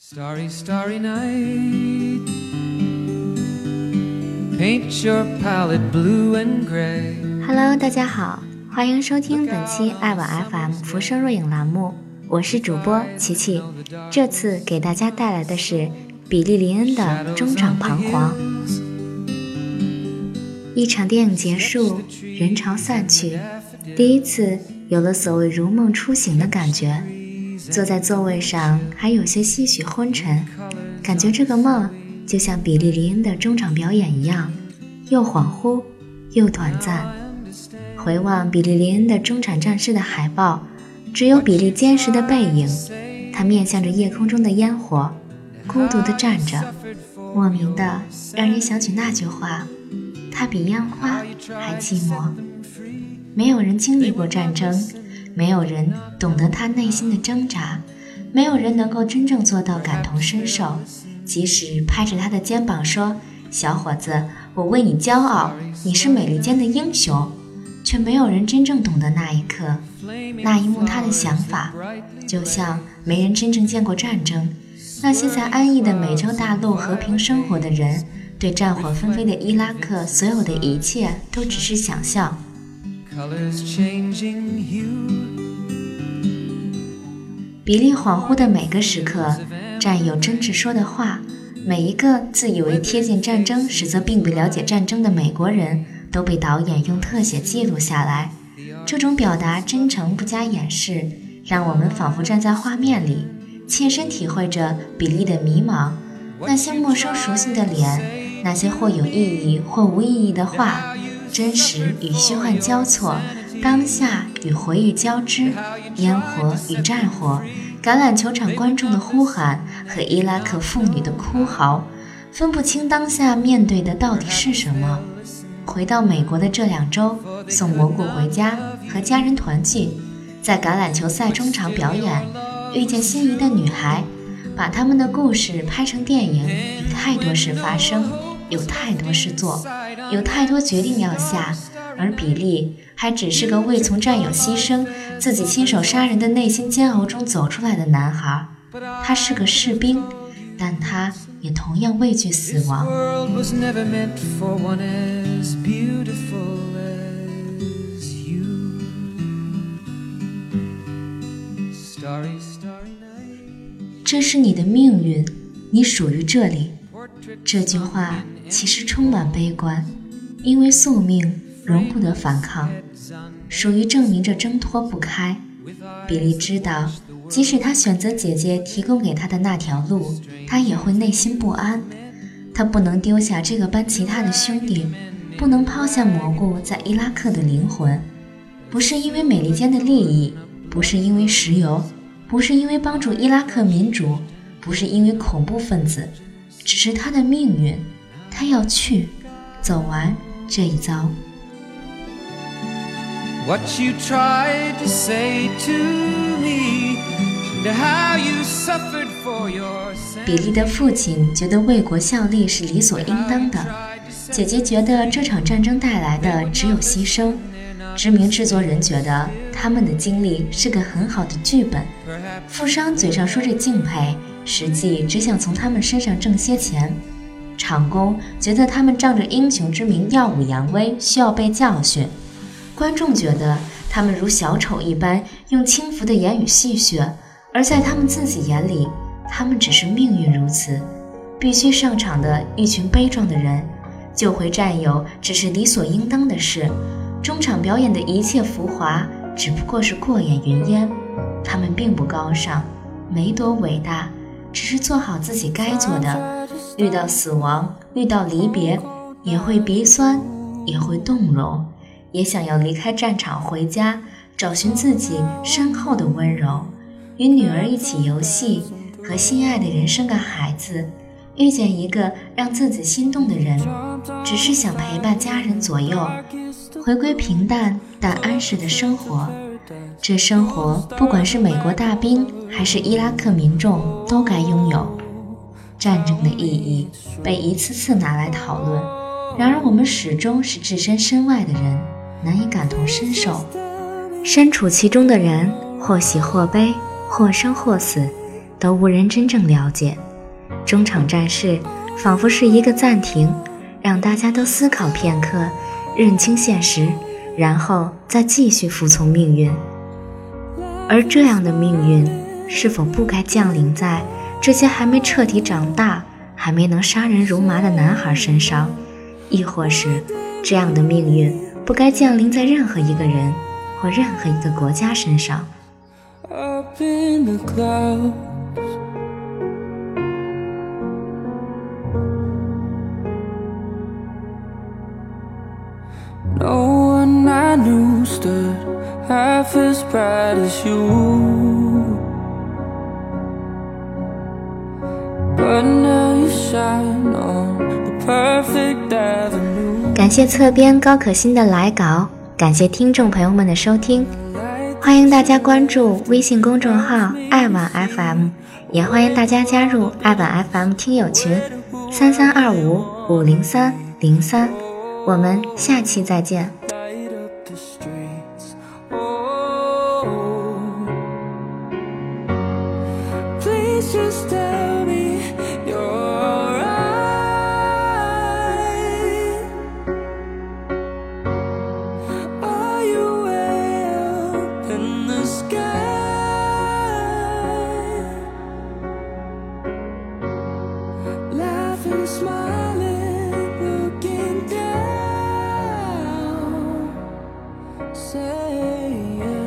Starry, starry night. Paint your palette blue and gray. Hello，大家好，欢迎收听本期爱晚 FM 浮生若影栏目，我是主播琪琪。这次给大家带来的是比利林恩的中场彷徨。一场电影结束，人潮散去，第一次有了所谓如梦初醒的感觉。坐在座位上，还有些些许昏沉，感觉这个梦就像比利林恩的中场表演一样，又恍惚又短暂。回望比利林恩的中场战士的海报，只有比利坚实的背影，他面向着夜空中的烟火，孤独地站着，莫名的让人想起那句话：他比烟花还寂寞。没有人经历过战争。没有人懂得他内心的挣扎，没有人能够真正做到感同身受。即使拍着他的肩膀说：“小伙子，我为你骄傲，你是美利坚的英雄。”却没有人真正懂得那一刻、那一幕他的想法。就像没人真正见过战争，那些在安逸的美洲大陆和平生活的人，对战火纷飞的伊拉克所有的一切都只是想象。Colors changing hue 比利恍惚的每个时刻，战友真挚说的话，每一个自以为贴近战争，实则并不了解战争的美国人，都被导演用特写记录下来。这种表达真诚不加掩饰，让我们仿佛站在画面里，切身体会着比利的迷茫。那些陌生熟悉的脸，那些或有意义或无意义的话。真实与虚幻交错，当下与回忆交织，烟火与战火，橄榄球场观众的呼喊和伊拉克妇女的哭嚎，分不清当下面对的到底是什么。回到美国的这两周，送蘑菇回家，和家人团聚，在橄榄球赛中场表演，遇见心仪的女孩，把他们的故事拍成电影，有太多事发生，有太多事做。有太多决定要下，而比利还只是个未从战友牺牲、自己亲手杀人的内心煎熬中走出来的男孩。他是个士兵，但他也同样畏惧死亡。这是你的命运，你属于这里。这句话其实充满悲观。因为宿命容不得反抗，属于证明着挣脱不开。比利知道，即使他选择姐姐提供给他的那条路，他也会内心不安。他不能丢下这个班其他的兄弟，不能抛下蘑菇在伊拉克的灵魂。不是因为美利坚的利益，不是因为石油，不是因为帮助伊拉克民主，不是因为恐怖分子，只是他的命运。他要去，走完。这一遭。比利的父亲觉得为国效力是理所应当的，姐姐觉得这场战争带来的只有牺牲，知名制作人觉得他们的经历是个很好的剧本，富商嘴上说着敬佩，实际只想从他们身上挣些钱。场工觉得他们仗着英雄之名耀武扬威，需要被教训；观众觉得他们如小丑一般用轻浮的言语戏谑，而在他们自己眼里，他们只是命运如此，必须上场的一群悲壮的人。救回战友只是理所应当的事，中场表演的一切浮华只不过是过眼云烟。他们并不高尚，没多伟大，只是做好自己该做的。遇到死亡，遇到离别，也会鼻酸，也会动容，也想要离开战场回家，找寻自己身后的温柔，与女儿一起游戏，和心爱的人生个孩子，遇见一个让自己心动的人，只是想陪伴家人左右，回归平淡但安适的生活。这生活，不管是美国大兵还是伊拉克民众，都该拥有。战争的意义被一次次拿来讨论，然而我们始终是置身身外的人，难以感同身受。身处其中的人，或喜或悲，或生或死，都无人真正了解。中场战事仿佛是一个暂停，让大家都思考片刻，认清现实，然后再继续服从命运。而这样的命运，是否不该降临在这些还没彻底长大、还没能杀人如麻的男孩身上？亦或是，这样的命运不该降临在任何一个人或任何一个国家身上？No one I knew stood.？Half as proud as you. 感谢侧边高可欣的来稿，感谢听众朋友们的收听，欢迎大家关注微信公众号爱晚 FM，也欢迎大家加入爱晚 FM 听友群三三二五五零三零三，我们下期再见。just tell me you're alright? Are you way up in the sky? Laughing, smiling, looking down. Say yeah.